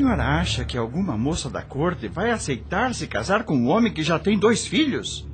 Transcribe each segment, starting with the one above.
Senhora acha que alguma moça da corte vai aceitar se casar com um homem que já tem dois filhos?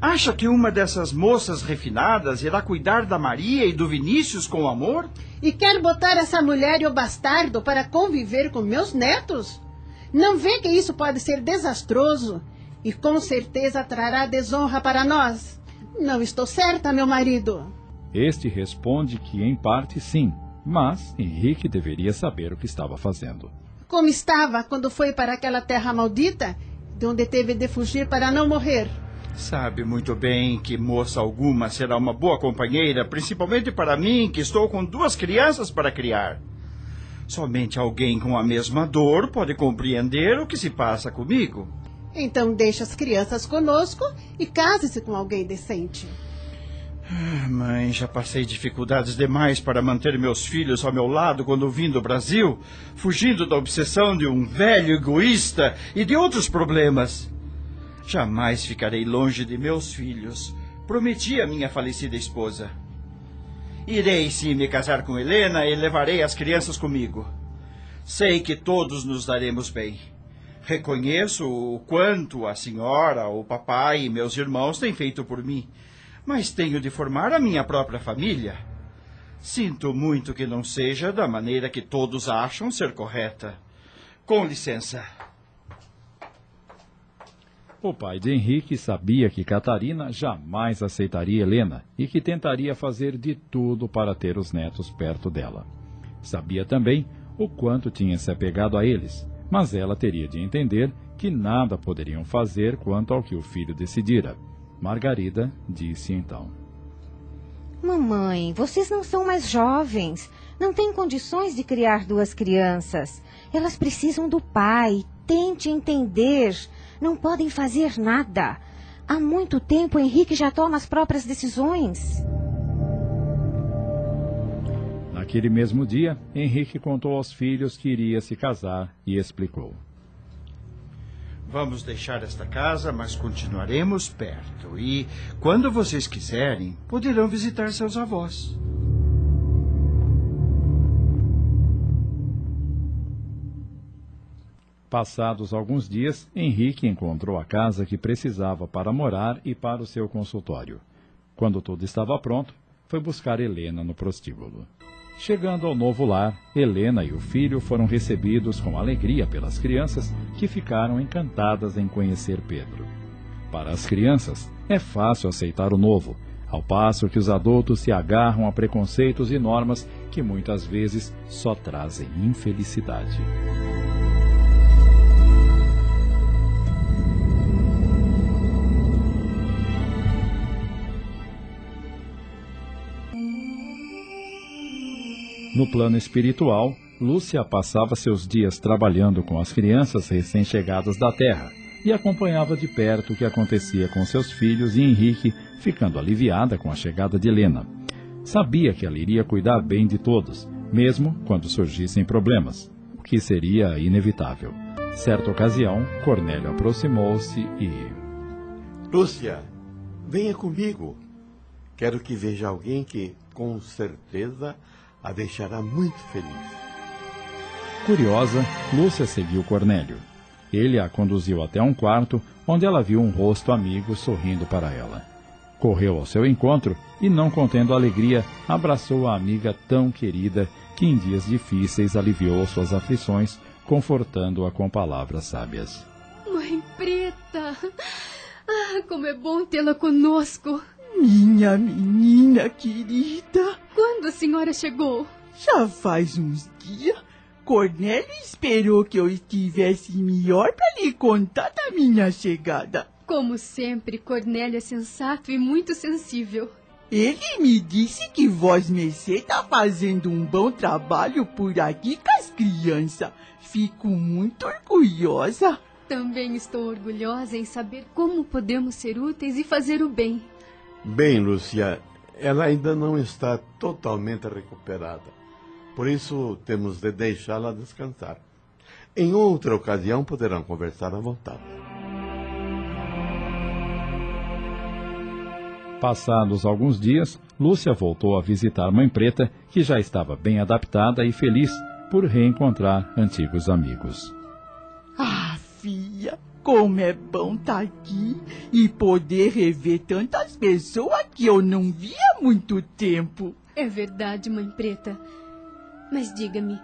Acha que uma dessas moças refinadas irá cuidar da Maria e do Vinícius com amor? E quer botar essa mulher e o bastardo para conviver com meus netos? Não vê que isso pode ser desastroso e com certeza trará desonra para nós? Não estou certa, meu marido. Este responde que, em parte, sim, mas Henrique deveria saber o que estava fazendo como estava quando foi para aquela terra maldita, de onde teve de fugir para não morrer. Sabe muito bem que moça alguma será uma boa companheira, principalmente para mim, que estou com duas crianças para criar. Somente alguém com a mesma dor pode compreender o que se passa comigo. Então deixe as crianças conosco e case-se com alguém decente. Ah, mãe, já passei dificuldades demais para manter meus filhos ao meu lado quando vim do Brasil, fugindo da obsessão de um velho egoísta e de outros problemas. Jamais ficarei longe de meus filhos. Prometi a minha falecida esposa. Irei sim me casar com Helena e levarei as crianças comigo. Sei que todos nos daremos bem. Reconheço o quanto a senhora, o papai e meus irmãos têm feito por mim mas tenho de formar a minha própria família. Sinto muito que não seja da maneira que todos acham ser correta. Com licença. O pai de Henrique sabia que Catarina jamais aceitaria Helena e que tentaria fazer de tudo para ter os netos perto dela. Sabia também o quanto tinha se apegado a eles, mas ela teria de entender que nada poderiam fazer quanto ao que o filho decidira. Margarida disse então: Mamãe, vocês não são mais jovens. Não têm condições de criar duas crianças. Elas precisam do pai. Tente entender. Não podem fazer nada. Há muito tempo Henrique já toma as próprias decisões. Naquele mesmo dia, Henrique contou aos filhos que iria se casar e explicou. Vamos deixar esta casa, mas continuaremos perto. E, quando vocês quiserem, poderão visitar seus avós. Passados alguns dias, Henrique encontrou a casa que precisava para morar e para o seu consultório. Quando tudo estava pronto, foi buscar Helena no prostíbulo. Chegando ao novo lar, Helena e o filho foram recebidos com alegria pelas crianças, que ficaram encantadas em conhecer Pedro. Para as crianças, é fácil aceitar o novo, ao passo que os adultos se agarram a preconceitos e normas que muitas vezes só trazem infelicidade. No plano espiritual, Lúcia passava seus dias trabalhando com as crianças recém-chegadas da Terra e acompanhava de perto o que acontecia com seus filhos e Henrique, ficando aliviada com a chegada de Helena. Sabia que ela iria cuidar bem de todos, mesmo quando surgissem problemas, o que seria inevitável. Certa ocasião, Cornélio aproximou-se e. Lúcia, venha comigo. Quero que veja alguém que, com certeza, a deixará muito feliz. Curiosa, Lúcia seguiu Cornélio. Ele a conduziu até um quarto, onde ela viu um rosto amigo sorrindo para ela. Correu ao seu encontro e, não contendo alegria, abraçou a amiga tão querida que em dias difíceis aliviou suas aflições, confortando-a com palavras sábias. Mãe Preta! Ah, como é bom tê-la conosco! Minha menina querida. Quando a senhora chegou? Já faz uns dias. Cornélio esperou que eu estivesse melhor para lhe contar da minha chegada. Como sempre, Cornélio é sensato e muito sensível. Ele me disse que Vós Mercê está fazendo um bom trabalho por aqui com as crianças. fico muito orgulhosa. Também estou orgulhosa em saber como podemos ser úteis e fazer o bem. Bem, Lúcia, ela ainda não está totalmente recuperada. Por isso temos de deixá-la descansar. Em outra ocasião poderão conversar à vontade. Passados alguns dias, Lúcia voltou a visitar Mãe Preta, que já estava bem adaptada e feliz por reencontrar antigos amigos. Ah, filha, como é bom estar aqui e poder rever tantas pessoas que eu não via há muito tempo. É verdade, Mãe Preta. Mas diga-me,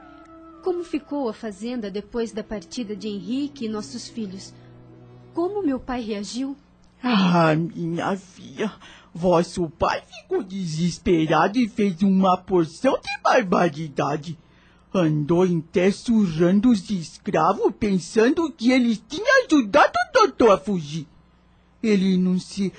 como ficou a fazenda depois da partida de Henrique e nossos filhos? Como meu pai reagiu? Ah, minha filha, vosso pai ficou desesperado e fez uma porção de barbaridade. Andou até surrando os escravos pensando que ele tinha ajudado o doutor a fugir. Ele não se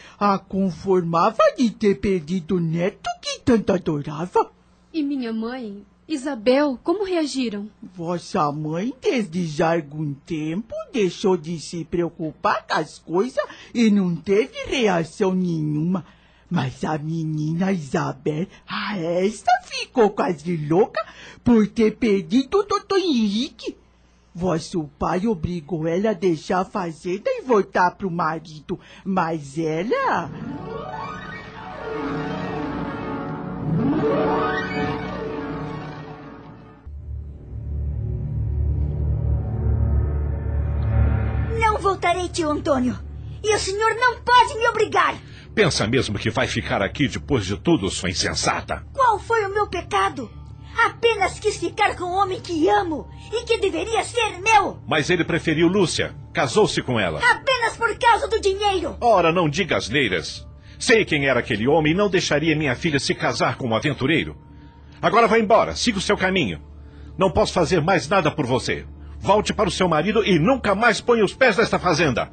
conformava de ter perdido o neto que tanto adorava. E minha mãe, Isabel, como reagiram? Vossa mãe, desde já algum tempo, deixou de se preocupar com as coisas e não teve reação nenhuma. Mas a menina Isabel, a esta ficou quase louca por ter perdido o doutor Henrique. Vosso pai obrigou ela a deixar a fazenda e voltar pro marido, mas ela... Não voltarei, tio Antônio. E o senhor não pode me obrigar. Pensa mesmo que vai ficar aqui depois de tudo, sua insensata? Qual foi o meu pecado? Apenas quis ficar com o homem que amo e que deveria ser meu. Mas ele preferiu Lúcia. Casou-se com ela. Apenas por causa do dinheiro. Ora, não diga asneiras. Sei quem era aquele homem e não deixaria minha filha se casar com um aventureiro. Agora vá embora, siga o seu caminho. Não posso fazer mais nada por você. Volte para o seu marido e nunca mais ponha os pés nesta fazenda.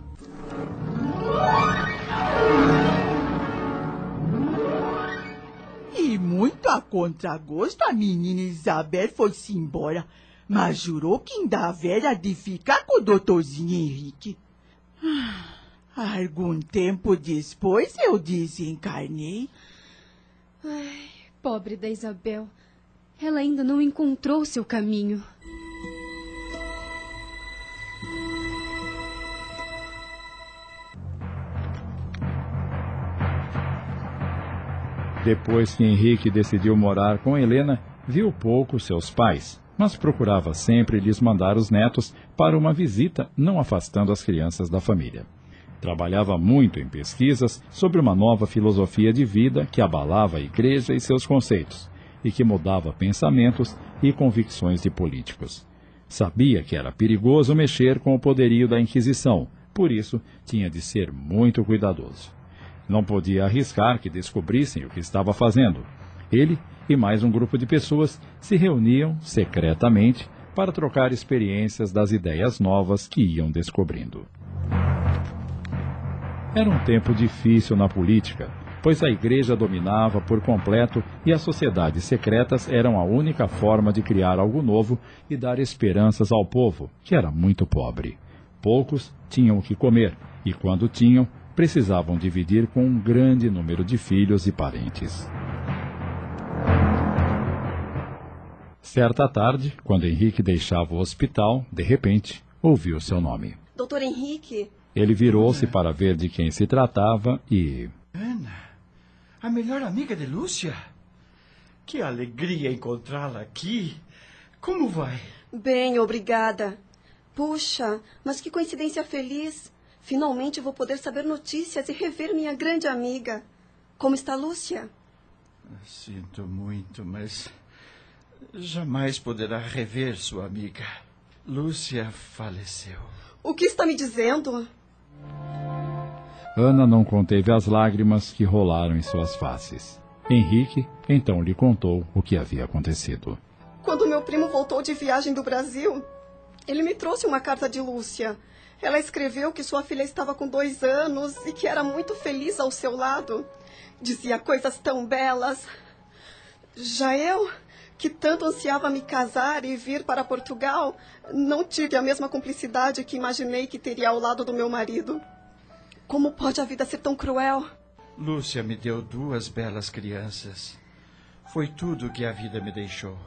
A contragosto, a menina Isabel foi-se embora, mas jurou que ainda haveria de ficar com o doutorzinho Henrique. Algum tempo depois eu desencarnei. Ai, pobre da Isabel. Ela ainda não encontrou seu caminho. Depois que Henrique decidiu morar com Helena, viu pouco seus pais, mas procurava sempre lhes mandar os netos para uma visita, não afastando as crianças da família. Trabalhava muito em pesquisas sobre uma nova filosofia de vida que abalava a igreja e seus conceitos, e que mudava pensamentos e convicções de políticos. Sabia que era perigoso mexer com o poderio da Inquisição, por isso tinha de ser muito cuidadoso. Não podia arriscar que descobrissem o que estava fazendo. Ele e mais um grupo de pessoas se reuniam secretamente para trocar experiências das ideias novas que iam descobrindo. Era um tempo difícil na política, pois a igreja dominava por completo e as sociedades secretas eram a única forma de criar algo novo e dar esperanças ao povo, que era muito pobre. Poucos tinham o que comer, e quando tinham, precisavam dividir com um grande número de filhos e parentes. Certa tarde, quando Henrique deixava o hospital, de repente, ouviu seu nome. Doutor Henrique? Ele virou-se para ver de quem se tratava e. Ana, a melhor amiga de Lúcia? Que alegria encontrá-la aqui. Como vai? Bem, obrigada. Puxa, mas que coincidência feliz. Finalmente vou poder saber notícias e rever minha grande amiga. Como está Lúcia? Sinto muito, mas jamais poderá rever sua amiga. Lúcia faleceu. O que está me dizendo? Ana não conteve as lágrimas que rolaram em suas faces. Henrique então lhe contou o que havia acontecido. Quando meu primo voltou de viagem do Brasil, ele me trouxe uma carta de Lúcia. Ela escreveu que sua filha estava com dois anos e que era muito feliz ao seu lado. Dizia coisas tão belas. Já eu que tanto ansiava me casar e vir para Portugal, não tive a mesma cumplicidade que imaginei que teria ao lado do meu marido. Como pode a vida ser tão cruel? Lúcia me deu duas belas crianças. Foi tudo que a vida me deixou.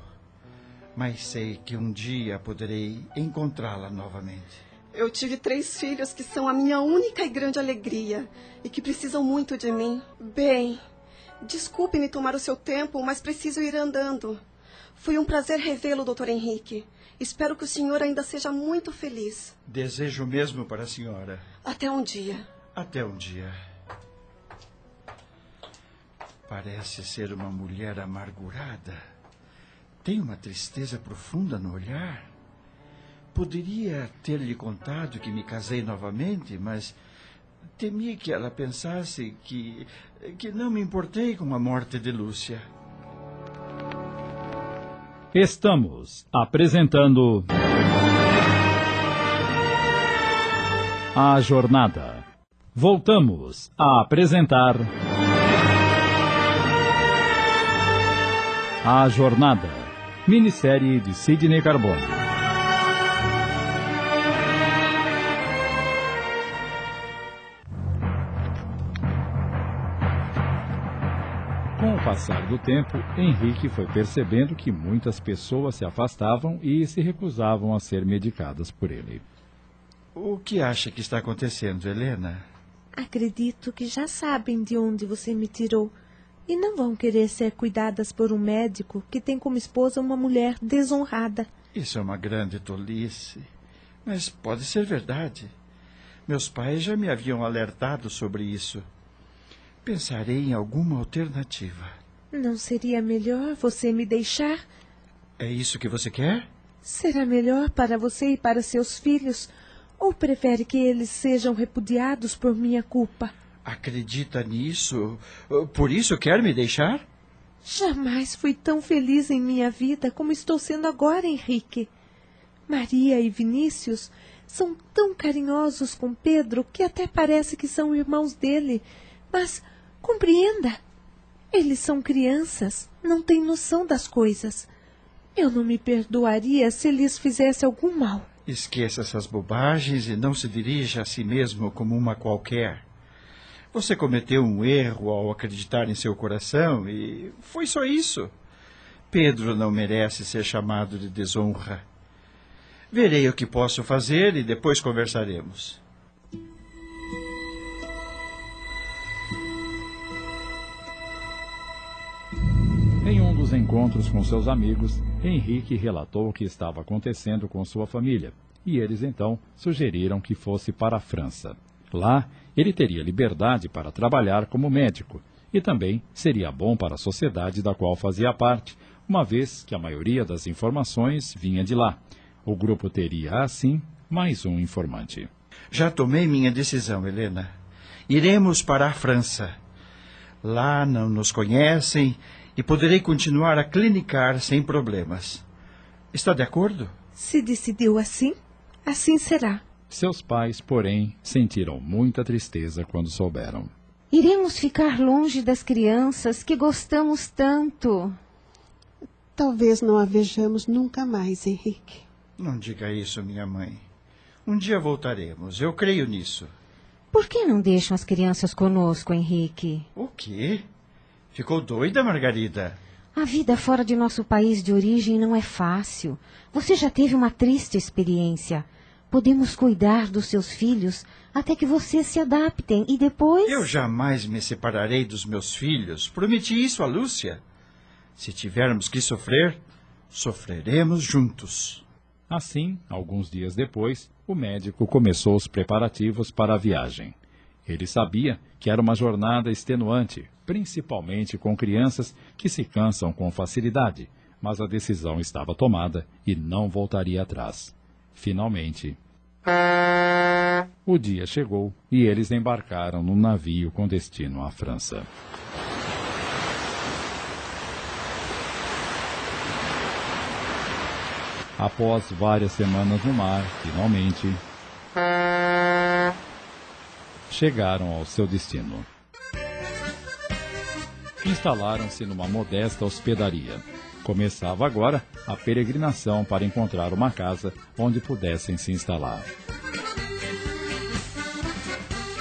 Mas sei que um dia poderei encontrá-la novamente. Eu tive três filhos que são a minha única e grande alegria e que precisam muito de mim. Bem, desculpe-me tomar o seu tempo, mas preciso ir andando. Foi um prazer revê-lo, doutor Henrique. Espero que o senhor ainda seja muito feliz. Desejo mesmo para a senhora. Até um dia. Até um dia. Parece ser uma mulher amargurada. Tem uma tristeza profunda no olhar. Poderia ter-lhe contado que me casei novamente, mas temi que ela pensasse que, que não me importei com a morte de Lúcia. Estamos apresentando. A Jornada. Voltamos a apresentar. A Jornada. Minissérie de Sidney Carbone. Com o passar do tempo, Henrique foi percebendo que muitas pessoas se afastavam e se recusavam a ser medicadas por ele. O que acha que está acontecendo, Helena? Acredito que já sabem de onde você me tirou e não vão querer ser cuidadas por um médico que tem como esposa uma mulher desonrada. Isso é uma grande tolice. Mas pode ser verdade. Meus pais já me haviam alertado sobre isso. Pensarei em alguma alternativa. Não seria melhor você me deixar? É isso que você quer? Será melhor para você e para seus filhos? Ou prefere que eles sejam repudiados por minha culpa? Acredita nisso? Por isso quer me deixar? Jamais fui tão feliz em minha vida como estou sendo agora, Henrique. Maria e Vinícius são tão carinhosos com Pedro que até parece que são irmãos dele. Mas Compreenda. Eles são crianças, não têm noção das coisas. Eu não me perdoaria se lhes fizesse algum mal. Esqueça essas bobagens e não se dirija a si mesmo como uma qualquer. Você cometeu um erro ao acreditar em seu coração e foi só isso. Pedro não merece ser chamado de desonra. Verei o que posso fazer e depois conversaremos. Dos encontros com seus amigos, Henrique relatou o que estava acontecendo com sua família, e eles então sugeriram que fosse para a França. Lá, ele teria liberdade para trabalhar como médico e também seria bom para a sociedade da qual fazia parte, uma vez que a maioria das informações vinha de lá. O grupo teria, assim, mais um informante. Já tomei minha decisão, Helena. Iremos para a França. Lá não nos conhecem e poderei continuar a clinicar sem problemas. Está de acordo? Se decidiu assim, assim será. Seus pais, porém, sentiram muita tristeza quando souberam. Iremos ficar longe das crianças que gostamos tanto. Talvez não a vejamos nunca mais, Henrique. Não diga isso, minha mãe. Um dia voltaremos, eu creio nisso. Por que não deixam as crianças conosco, Henrique? O quê? Ficou doida, Margarida? A vida fora de nosso país de origem não é fácil. Você já teve uma triste experiência. Podemos cuidar dos seus filhos até que vocês se adaptem e depois. Eu jamais me separarei dos meus filhos. Prometi isso a Lúcia. Se tivermos que sofrer, sofreremos juntos. Assim, alguns dias depois, o médico começou os preparativos para a viagem. Ele sabia que era uma jornada extenuante, principalmente com crianças que se cansam com facilidade, mas a decisão estava tomada e não voltaria atrás. Finalmente, o dia chegou e eles embarcaram num navio com destino à França. Após várias semanas no mar, finalmente chegaram ao seu destino. Instalaram-se numa modesta hospedaria. Começava agora a peregrinação para encontrar uma casa onde pudessem se instalar.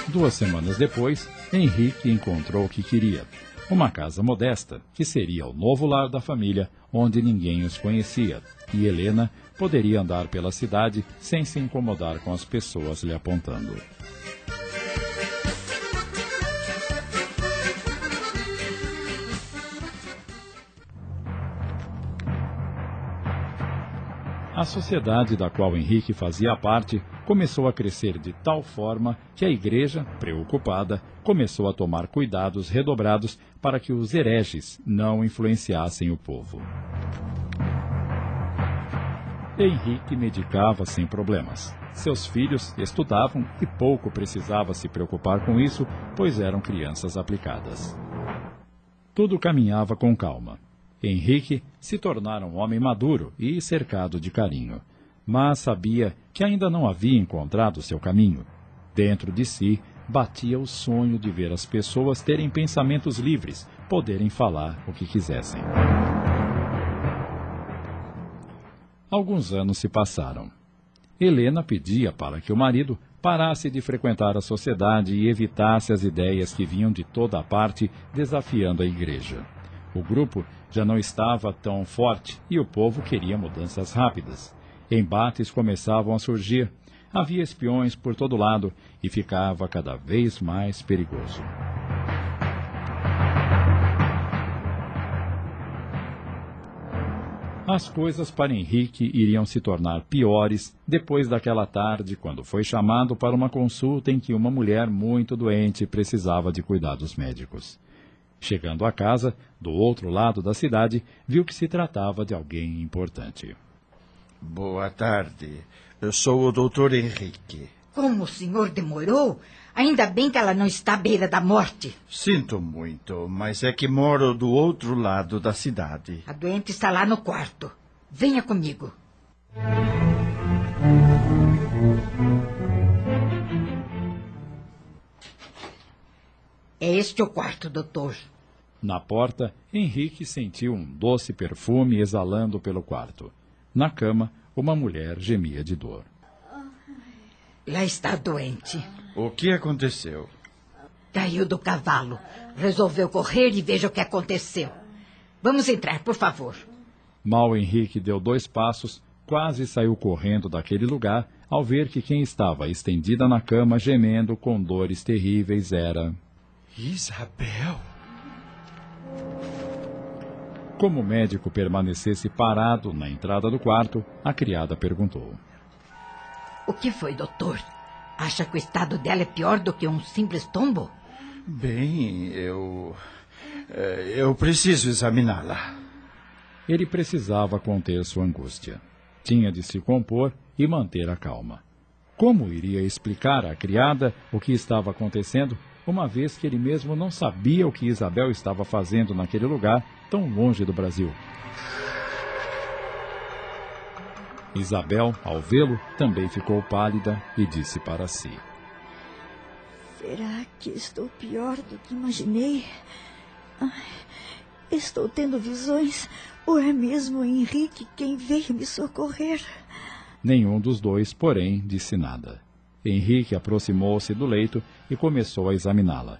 Duas semanas depois, Henrique encontrou o que queria. Uma casa modesta, que seria o novo lar da família, onde ninguém os conhecia, e Helena poderia andar pela cidade sem se incomodar com as pessoas lhe apontando. A sociedade da qual Henrique fazia parte começou a crescer de tal forma que a igreja, preocupada, começou a tomar cuidados redobrados para que os hereges não influenciassem o povo. Henrique medicava sem problemas. Seus filhos estudavam e pouco precisava se preocupar com isso, pois eram crianças aplicadas. Tudo caminhava com calma. Henrique se tornara um homem maduro e cercado de carinho, mas sabia que ainda não havia encontrado seu caminho. Dentro de si batia o sonho de ver as pessoas terem pensamentos livres, poderem falar o que quisessem. Alguns anos se passaram. Helena pedia para que o marido parasse de frequentar a sociedade e evitasse as ideias que vinham de toda a parte desafiando a igreja. O grupo já não estava tão forte e o povo queria mudanças rápidas. Embates começavam a surgir, havia espiões por todo lado e ficava cada vez mais perigoso. As coisas para Henrique iriam se tornar piores depois daquela tarde, quando foi chamado para uma consulta em que uma mulher muito doente precisava de cuidados médicos. Chegando à casa, do outro lado da cidade, viu que se tratava de alguém importante. Boa tarde. Eu sou o doutor Henrique. Como o senhor demorou? Ainda bem que ela não está à beira da morte. Sinto muito, mas é que moro do outro lado da cidade. A doente está lá no quarto. Venha comigo. É este o quarto, doutor. Na porta, Henrique sentiu um doce perfume exalando pelo quarto. Na cama, uma mulher gemia de dor. Lá está doente. O que aconteceu? Caiu do cavalo. Resolveu correr e veja o que aconteceu. Vamos entrar, por favor. Mal Henrique deu dois passos, quase saiu correndo daquele lugar ao ver que quem estava estendida na cama gemendo com dores terríveis era. Isabel! Como o médico permanecesse parado na entrada do quarto, a criada perguntou: O que foi, doutor? Acha que o estado dela é pior do que um simples tombo? Bem, eu. eh, Eu preciso examiná-la. Ele precisava conter sua angústia. Tinha de se compor e manter a calma. Como iria explicar à criada o que estava acontecendo, uma vez que ele mesmo não sabia o que Isabel estava fazendo naquele lugar tão longe do Brasil? Isabel, ao vê-lo, também ficou pálida e disse para si: Será que estou pior do que imaginei? Ai, estou tendo visões? Ou é mesmo o Henrique quem veio me socorrer? Nenhum dos dois, porém, disse nada. Henrique aproximou-se do leito e começou a examiná-la.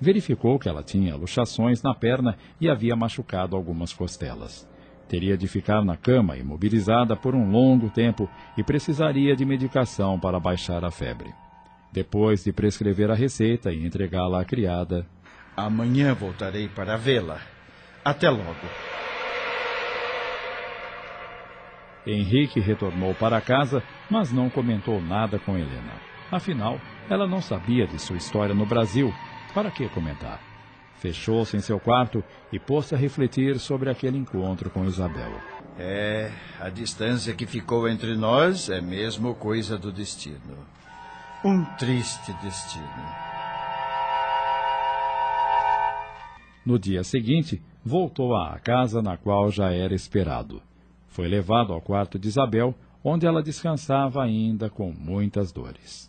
Verificou que ela tinha luxações na perna e havia machucado algumas costelas. Teria de ficar na cama imobilizada por um longo tempo e precisaria de medicação para baixar a febre. Depois de prescrever a receita e entregá-la à criada, Amanhã voltarei para vê-la. Até logo. Henrique retornou para casa, mas não comentou nada com Helena. Afinal, ela não sabia de sua história no Brasil. Para que comentar? Fechou-se em seu quarto e pôs-se a refletir sobre aquele encontro com Isabel. É, a distância que ficou entre nós é mesmo coisa do destino. Um triste destino. No dia seguinte, voltou à casa na qual já era esperado. Foi levado ao quarto de Isabel, onde ela descansava ainda com muitas dores.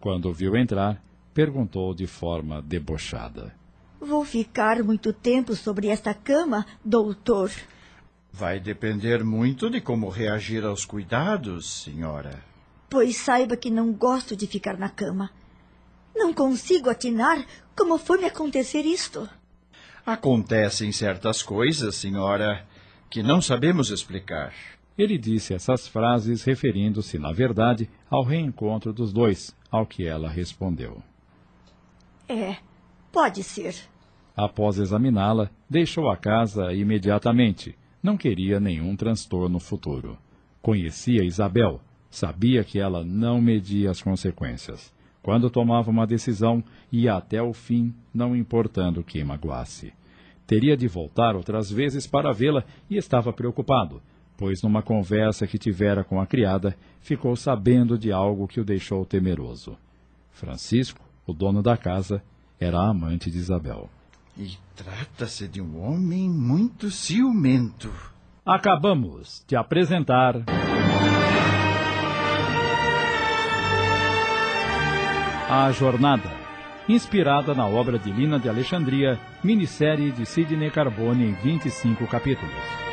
Quando o viu entrar, perguntou de forma debochada: Vou ficar muito tempo sobre esta cama, doutor. Vai depender muito de como reagir aos cuidados, senhora. Pois saiba que não gosto de ficar na cama. Não consigo atinar como foi me acontecer isto. Acontecem certas coisas, senhora, que não sabemos explicar. Ele disse essas frases referindo-se, na verdade, ao reencontro dos dois, ao que ela respondeu. É, pode ser. Após examiná-la, deixou a casa imediatamente. Não queria nenhum transtorno futuro. Conhecia Isabel, sabia que ela não media as consequências. Quando tomava uma decisão, ia até o fim, não importando que magoasse. Teria de voltar outras vezes para vê-la e estava preocupado, pois numa conversa que tivera com a criada, ficou sabendo de algo que o deixou temeroso. Francisco, o dono da casa, era amante de Isabel. E trata-se de um homem muito ciumento. Acabamos de apresentar. A Jornada, inspirada na obra de Lina de Alexandria, minissérie de Sidney Carbone em 25 capítulos.